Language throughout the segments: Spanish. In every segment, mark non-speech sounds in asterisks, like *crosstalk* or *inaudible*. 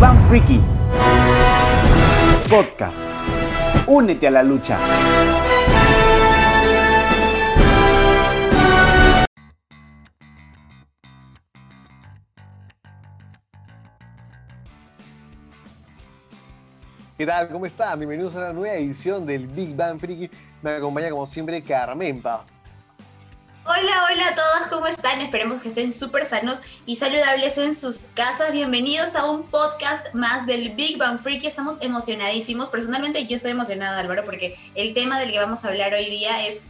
Bang Freaky Podcast. Únete a la lucha. ¿Qué tal? ¿Cómo están? Bienvenidos a una nueva edición del Big Bang Freaky. Me acompaña como siempre Carmenpa. Hola, hola a todos, ¿cómo están? Esperemos que estén súper sanos y saludables en sus casas. Bienvenidos a un podcast más del Big Bang Freaky. Estamos emocionadísimos. Personalmente yo estoy emocionada, Álvaro, porque el tema del que vamos a hablar hoy día es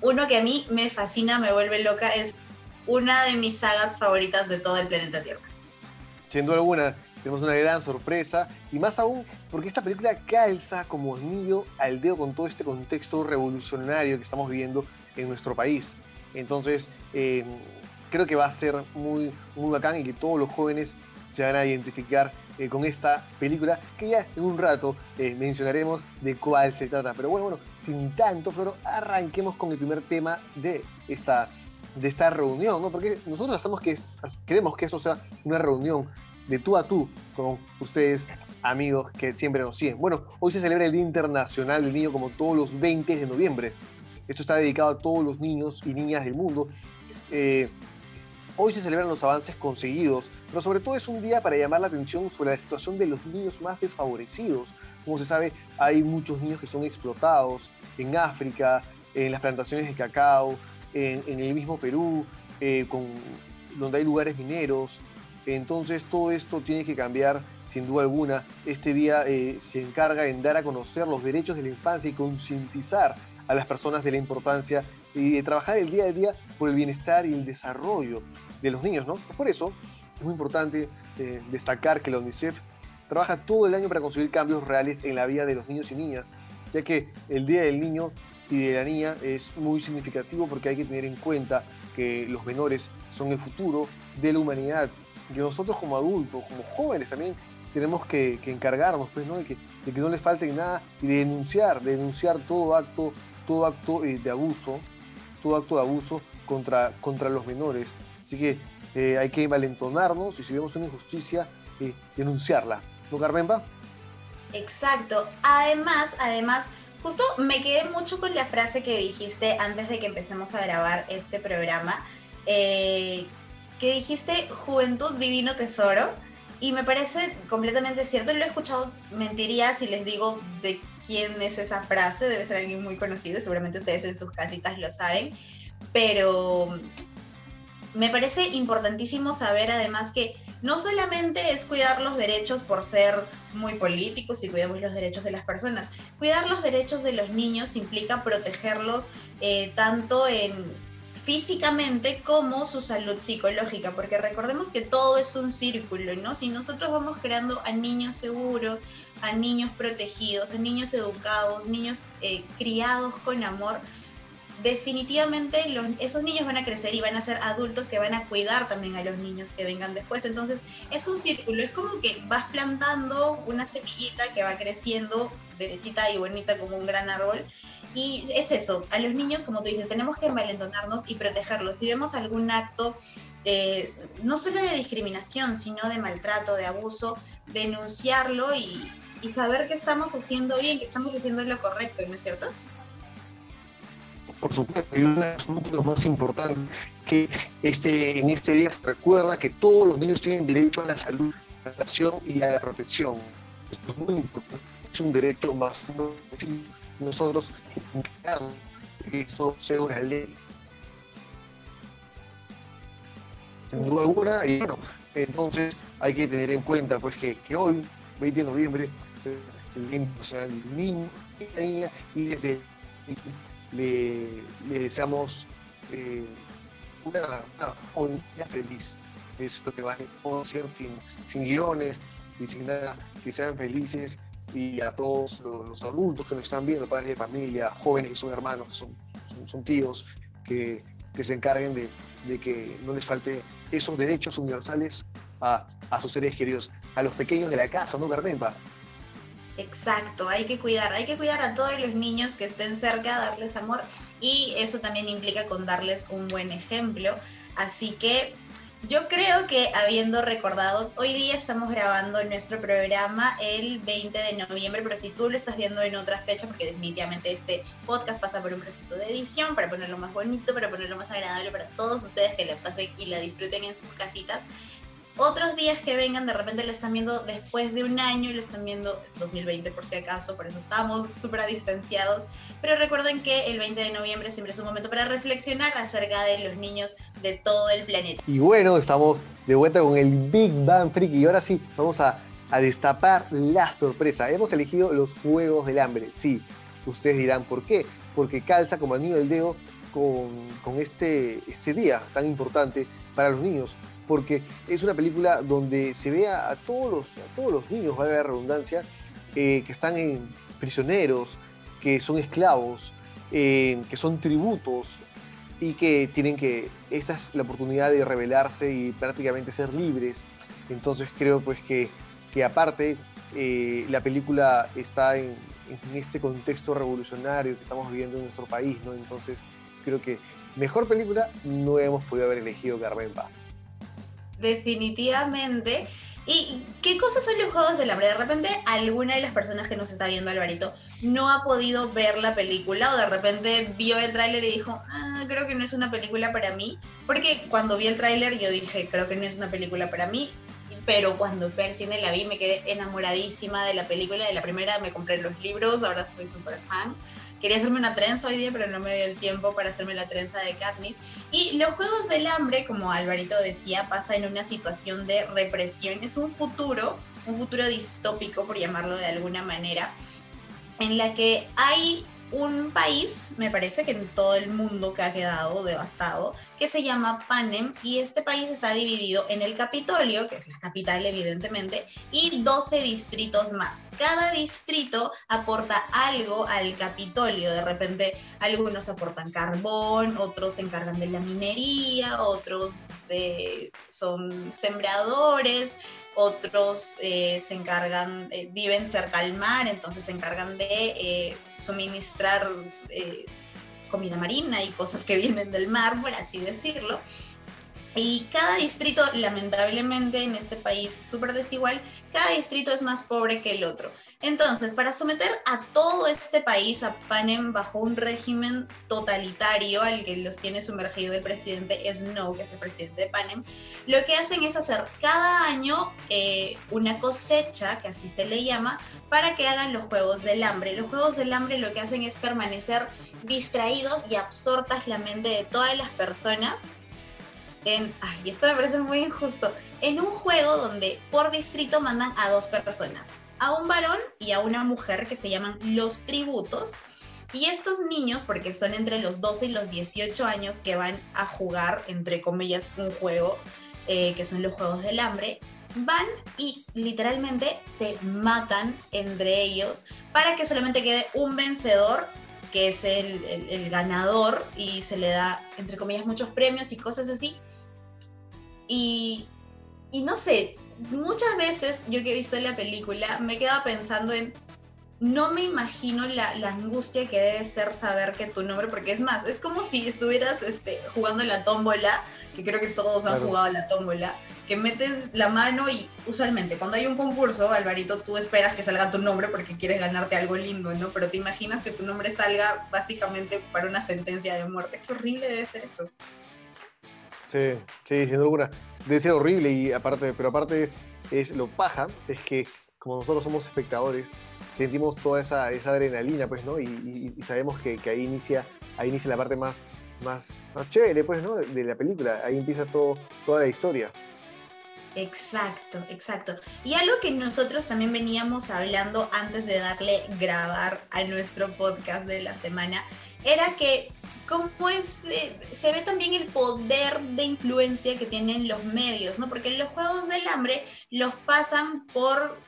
uno que a mí me fascina, me vuelve loca. Es una de mis sagas favoritas de todo el planeta Tierra. Duda alguna, tenemos una gran sorpresa y más aún porque esta película calza como anillo al dedo con todo este contexto revolucionario que estamos viviendo en nuestro país. Entonces, eh, creo que va a ser muy, muy bacán y que todos los jóvenes se van a identificar eh, con esta película, que ya en un rato eh, mencionaremos de cuál se trata. Pero bueno, bueno, sin tanto, pero arranquemos con el primer tema de esta, de esta reunión, ¿no? Porque nosotros hacemos que, queremos que eso sea una reunión de tú a tú con ustedes, amigos que siempre nos siguen. Bueno, hoy se celebra el Día Internacional del Niño como todos los 20 de noviembre. Esto está dedicado a todos los niños y niñas del mundo. Eh, hoy se celebran los avances conseguidos, pero sobre todo es un día para llamar la atención sobre la situación de los niños más desfavorecidos. Como se sabe, hay muchos niños que son explotados en África, en las plantaciones de cacao, en, el mismo Perú, eh, con, donde hay lugares mineros. Entonces todo esto tiene que cambiar sin duda alguna. Este día eh, se encarga en dar a conocer los derechos de la infancia y concientizar a las personas de la importancia y de trabajar el día a día por el bienestar y el desarrollo de los niños, ¿no? Por eso es muy importante eh, destacar que la UNICEF trabaja todo el año para conseguir cambios reales en la vida de los niños y niñas, ya que el Día del Niño y de la Niña es muy significativo porque hay que tener en cuenta que los menores son el futuro de la humanidad, que nosotros como adultos, como jóvenes también, tenemos que, encargarnos pues, ¿no? de, que, de que no les falte nada y de denunciar, de denunciar todo acto todo acto eh, de abuso, todo acto de abuso contra, contra los menores. Así que eh, hay que valentonarnos y si vemos una injusticia, eh, denunciarla. ¿No, Carmenpa? Exacto. Además, además, justo me quedé mucho con la frase que dijiste antes de que empecemos a grabar este programa, que dijiste Juventud Divino Tesoro. Y me parece completamente cierto, lo he escuchado, mentiría si les digo de quién es esa frase, debe ser alguien muy conocido, seguramente ustedes en sus casitas lo saben, pero me parece importantísimo saber además que no solamente es cuidar los derechos por ser muy políticos y cuidamos los derechos de las personas, cuidar los derechos de los niños implica protegerlos eh, tanto en físicamente como su salud psicológica, porque recordemos que todo es un círculo, ¿no? Si nosotros vamos creando a niños seguros, a niños protegidos, a niños educados, niños eh, criados con amor, definitivamente esos niños van a crecer y van a ser adultos que van a cuidar también a los niños que vengan después. Entonces es un círculo, es como que vas plantando una semillita que va creciendo derechita y bonita como un gran árbol y es eso, a los niños, como tú dices, tenemos que envalentonarnos y protegerlos. Si vemos algún acto, eh, no solo de discriminación, sino de maltrato, de abuso, denunciarlo y, saber que estamos haciendo bien, que estamos haciendo lo correcto, ¿no es cierto? Por supuesto, y uno de los más importantes que este, en este día se recuerda que todos los niños tienen derecho a la salud, a la educación y a la protección. Esto es muy importante, es un derecho más nosotros que eso sea una ley. Sin duda alguna, y bueno, entonces hay que tener en cuenta pues que, hoy, 20 de noviembre, el Día Internacional del Niño y la Niña, y desde le, le deseamos eh, una, una, feliz. Es lo que va a hacer sin, sin guiones y sin nada, que sean felices y a todos los, adultos que nos están viendo, padres de familia, jóvenes que son hermanos, que son, son, tíos, que, que, se encarguen de, de, que no les falte esos derechos universales a, a, sus seres queridos, a los pequeños de la casa, ¿no, Carmenpa? Exacto, hay que cuidar, hay que cuidar a todos los niños que estén cerca, darles amor y eso también implica con darles un buen ejemplo. Así que Yo creo que habiendo recordado, hoy día estamos grabando nuestro programa el 20 de noviembre, pero si tú lo estás viendo en otra fecha, porque definitivamente este podcast pasa por un proceso de edición para ponerlo más bonito, para ponerlo más agradable para todos ustedes que la pasen y la disfruten en sus casitas, otros días que vengan, de repente lo están viendo después de un año y lo están viendo, es 2020 por si acaso, por eso estamos súper distanciados. Pero recuerden que el 20 de noviembre siempre es un momento para reflexionar acerca de los niños de todo el planeta. Y bueno, estamos de vuelta con el Big Bang Freaky y ahora sí, vamos a, a destapar la sorpresa. Hemos elegido los Juegos del Hambre, sí. Ustedes dirán, ¿por qué? Porque calza como anillo del dedo con, con este, este día tan importante para los niños porque es una película donde se ve a, todos, los, a todos los niños, vale la redundancia, eh, que están en prisioneros, que son esclavos, eh, que son tributos y que tienen que, esta es la oportunidad de rebelarse y prácticamente ser libres. Entonces creo pues que, que aparte eh, la película está en, en, este contexto revolucionario que estamos viviendo en nuestro país, ¿no? Entonces creo que mejor película no hemos podido haber elegido Carmen Paz definitivamente. ¿Y qué cosas son los Juegos del Hambre? De repente alguna de las personas que nos está viendo, Alvarito, no ha podido ver la película o de repente vio el tráiler y dijo, ah, creo que no es una película para mí. Porque cuando vi el tráiler yo dije, creo que no es una película para mí. Pero cuando fui cine la vi, me quedé enamoradísima de la película. De la primera me compré los libros, ahora soy súper fan. Quería hacerme una trenza hoy día, pero no me dio el tiempo para hacerme la trenza de Katniss. Y los Juegos del Hambre, como Alvarito decía, pasa en una situación de represión. Es un futuro, un futuro distópico, por llamarlo de alguna manera, en la que hay un país, me parece que en todo el mundo que ha quedado devastado, que se llama Panem y este país está dividido en el Capitolio, que es la capital evidentemente, y 12 distritos más. Cada distrito aporta algo al Capitolio, de repente algunos aportan carbón, otros se encargan de la minería, otros de, son sembradores, otros eh, se encargan, eh, viven cerca al mar, entonces se encargan de eh, suministrar comida marina y cosas que *laughs* vienen del mar, por así decirlo. Y cada distrito, lamentablemente en este país súper desigual, cada distrito es más pobre que el otro. Entonces, para someter a todo este país, a Panem, bajo un régimen totalitario al que los tiene sumergido el presidente Snow, que es el presidente de Panem, lo que hacen es hacer cada año eh, una cosecha, que así se le llama, para que hagan los Juegos del Hambre. Los Juegos del Hambre lo que hacen es permanecer distraídos y absortas la mente de todas las personas en, ay, esto me parece muy injusto, en un juego donde por distrito mandan a dos personas, a un varón y a una mujer que se llaman los tributos. Y estos niños, porque son entre los 12 y los 18 años que van a jugar, entre comillas, un juego, eh, que son los Juegos del Hambre, van y literalmente se matan entre ellos para que solamente quede un vencedor que es el, el, ganador y se le da, entre comillas, muchos premios y cosas así. Y, y no sé, muchas veces yo que he visto la película me he quedado pensando en, no me imagino la, la, angustia que debe ser saber que tu nombre, porque es más, es como si estuvieras este, jugando la tómbola, que creo que todos han jugado la tómbola, que metes la mano y usualmente cuando hay un concurso, Alvarito, tú esperas que salga tu nombre porque quieres ganarte algo lindo, ¿no? Pero te imaginas que tu nombre salga básicamente para una sentencia de muerte. Qué horrible debe ser eso. Sí, sí, sin duda Debe ser horrible y aparte, pero aparte es lo paja, es que como nosotros somos espectadores, sentimos toda esa, esa adrenalina, pues, ¿no? Y, sabemos que, que, ahí, inicia, ahí inicia la parte más, más, más chévere, pues, ¿no? De, la película. Ahí empieza todo, toda la historia. Exacto, exacto. Y algo que nosotros también veníamos hablando antes de darle grabar a nuestro podcast de la semana, era que cómo es, eh, se ve también el poder de influencia que tienen los medios, ¿no? Porque los Juegos del Hambre los pasan por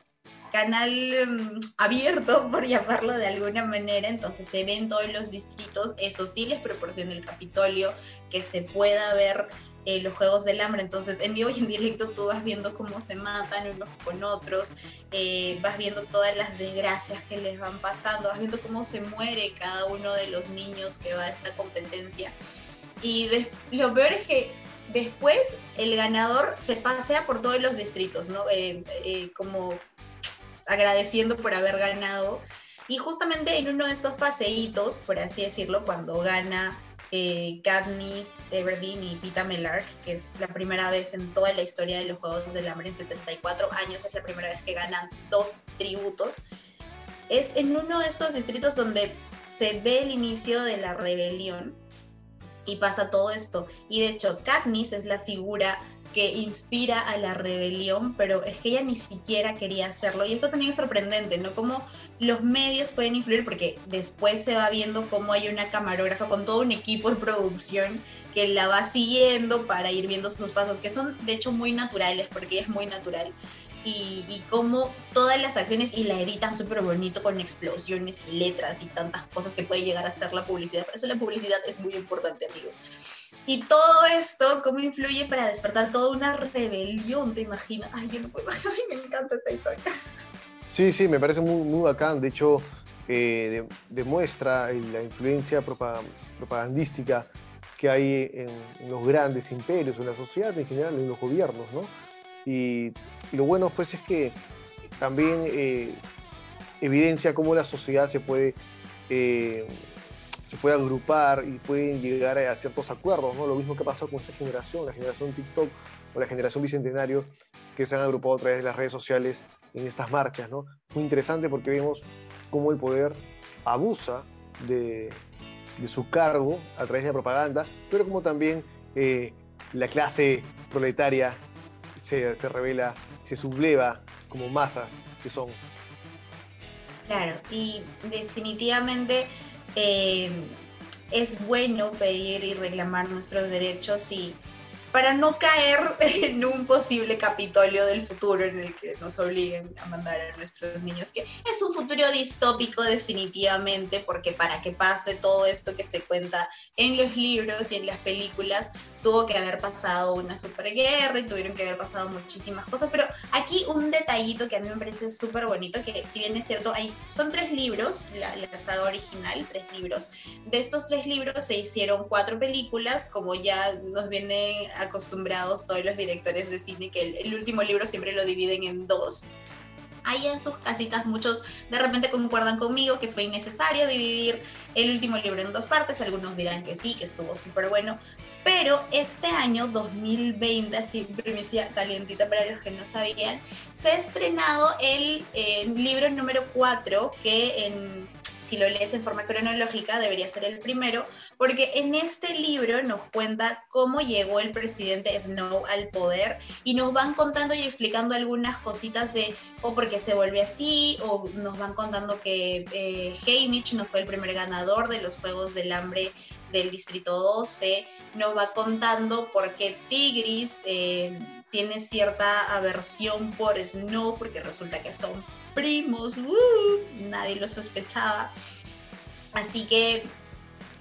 canal mm, abierto, *laughs* por llamarlo de alguna manera, entonces se ven todos los distritos, eso sí les proporciona el Capitolio, que se pueda ver eh, los Juegos del Hambre. Entonces, en vivo y en directo tú vas viendo cómo se matan unos con otros, eh, vas viendo todas las desgracias que les van pasando, vas viendo cómo se muere cada uno de los niños que va a esta competencia. Y lo peor es que después el ganador se pasea por todos los distritos, ¿no? Eh, como agradeciendo por haber ganado. Y justamente en uno de estos paseitos, por así decirlo, cuando gana eh, Katniss Everdeen y Pita Mellark, que es la primera vez en toda la historia de los Juegos del Hambre en 74 años, es la primera vez que ganan dos tributos. Es en uno de estos distritos donde se ve el inicio de la rebelión y pasa todo esto. Y de hecho, Katniss es la figura que inspira a la rebelión, pero es que ella ni siquiera quería hacerlo. Y esto también es sorprendente, ¿no? Cómo los medios pueden influir, porque después se va viendo cómo hay una camarógrafa con todo un equipo de producción que la va siguiendo para ir viendo sus pasos, que son de hecho muy naturales, porque es muy natural y, cómo todas las acciones y la editan súper bonito con explosiones y letras y tantas cosas que puede llegar a ser la publicidad. Por eso la publicidad es muy importante, amigos. Y todo esto, cómo influye para despertar toda una rebelión, ¿te imaginas? Ay, yo no puedo *laughs* Ay, me encanta esta historia. Sí, sí, me parece muy, muy bacán. De hecho, eh, demuestra la influencia propagandística que hay en, en, los grandes imperios, en la sociedad en general, en los gobiernos, ¿no? Y, lo bueno pues es que también eh, evidencia cómo la sociedad se puede, eh, se puede agrupar y pueden llegar a ciertos acuerdos, ¿no? Lo mismo que ha pasado con esta generación, la generación TikTok o la generación Bicentenario, que se han agrupado a través de las redes sociales en estas marchas, ¿no? Muy interesante porque vemos cómo el poder abusa de, de su cargo a través de la propaganda, pero como también eh, la clase proletaria se, revela, se subleva como masas que son. Claro, y definitivamente eh, es bueno pedir y reclamar nuestros derechos y para no caer *laughs* en un posible Capitolio del futuro en el que nos obliguen a mandar a nuestros niños, que es un futuro distópico definitivamente, porque para que pase todo esto que se cuenta en los libros y en las películas, tuvo que haber pasado una superguerra y tuvieron que haber pasado muchísimas cosas, pero aquí un detallito que a mí me parece súper bonito, que si bien es cierto, hay, son tres libros, la, la, saga original, tres libros. De estos tres libros se hicieron cuatro películas, como ya nos vienen acostumbrados todos los directores de cine, que el, el último libro siempre lo dividen en dos ahí en sus casitas muchos de repente concuerdan conmigo que fue innecesario dividir el último libro en dos partes, algunos dirán que sí, que estuvo súper bueno, pero este año 2020, así primicia calientita para los que no sabían, se ha estrenado el eh, libro número 4 que en si lo lees en forma cronológica, debería ser el primero, porque en este libro nos cuenta cómo llegó el presidente Snow al poder y nos van contando y explicando algunas cositas de o porque se vuelve así, o nos van contando que eh, Haymitch no fue el primer ganador de los Juegos del Hambre del Distrito 12, nos va contando por qué Tigris eh, tiene cierta aversión por Snow, porque resulta que son primos, ¡uh! nadie lo sospechaba. Así que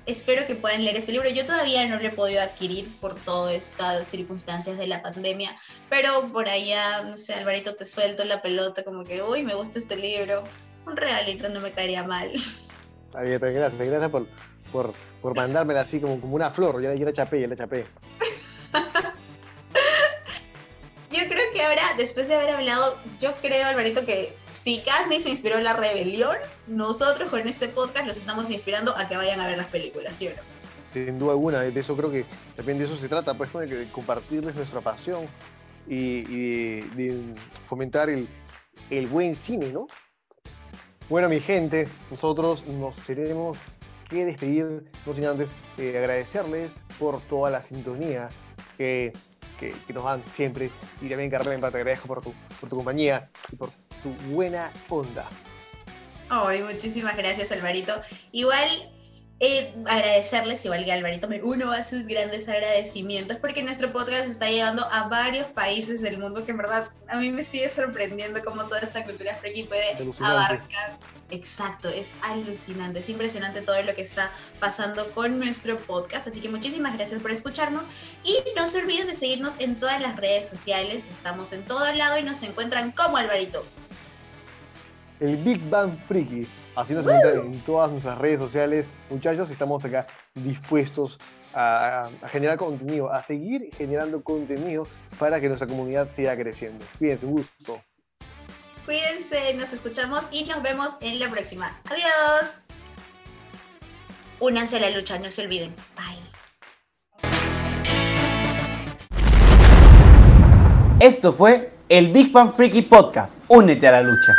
espero que puedan leer este libro. Yo todavía no lo he podido adquirir por todas estas circunstancias de la pandemia, pero por allá, no sé, Alvarito, te suelto la pelota como que, uy, me gusta este libro. Un regalito no me caería mal. *laughs* gracias, gracias por, por, por mandármela así como, como una flor. Ya, ya la chapé, ya la chapé. *laughs* ahora, después de haber hablado, yo creo, Alvarito, que si Katniss se inspiró en la rebelión, nosotros con este podcast los estamos inspirando a que vayan a ver las películas, ¿sí o no? Sin duda alguna, de eso creo que también de eso se trata, pues de compartirles nuestra pasión y, de, fomentar el, buen cine, ¿no? Bueno, mi gente, nosotros nos tenemos que despedir, no sin antes eh, agradecerles por toda la sintonía que que, nos dan siempre. Y también, Carmen, te agradezco por tu, por tu compañía y por tu buena onda. Ay, muchísimas gracias, Alvarito. Igual eh, agradecerles, igual que Alvarito me uno a sus grandes agradecimientos, porque nuestro podcast está llegando a varios países del mundo que en verdad a mí me sigue sorprendiendo cómo toda esta cultura friki puede abarcar. Exacto, es alucinante, es impresionante todo lo que está pasando con nuestro podcast, así que muchísimas gracias por escucharnos. Y no se olviden de seguirnos en todas las redes sociales, estamos en todo lado y nos encuentran como Alvarito. El Big Bang Friki Así nos encuentran en todas nuestras redes sociales. Muchachos, estamos acá dispuestos a, generar contenido, a seguir generando contenido para que nuestra comunidad siga creciendo. Cuídense, un gusto. Cuídense, nos escuchamos y nos vemos en la próxima. Adiós. Únanse a la lucha, no se olviden. Bye. Esto fue el Big Bang Freaky Podcast. Únete a la lucha.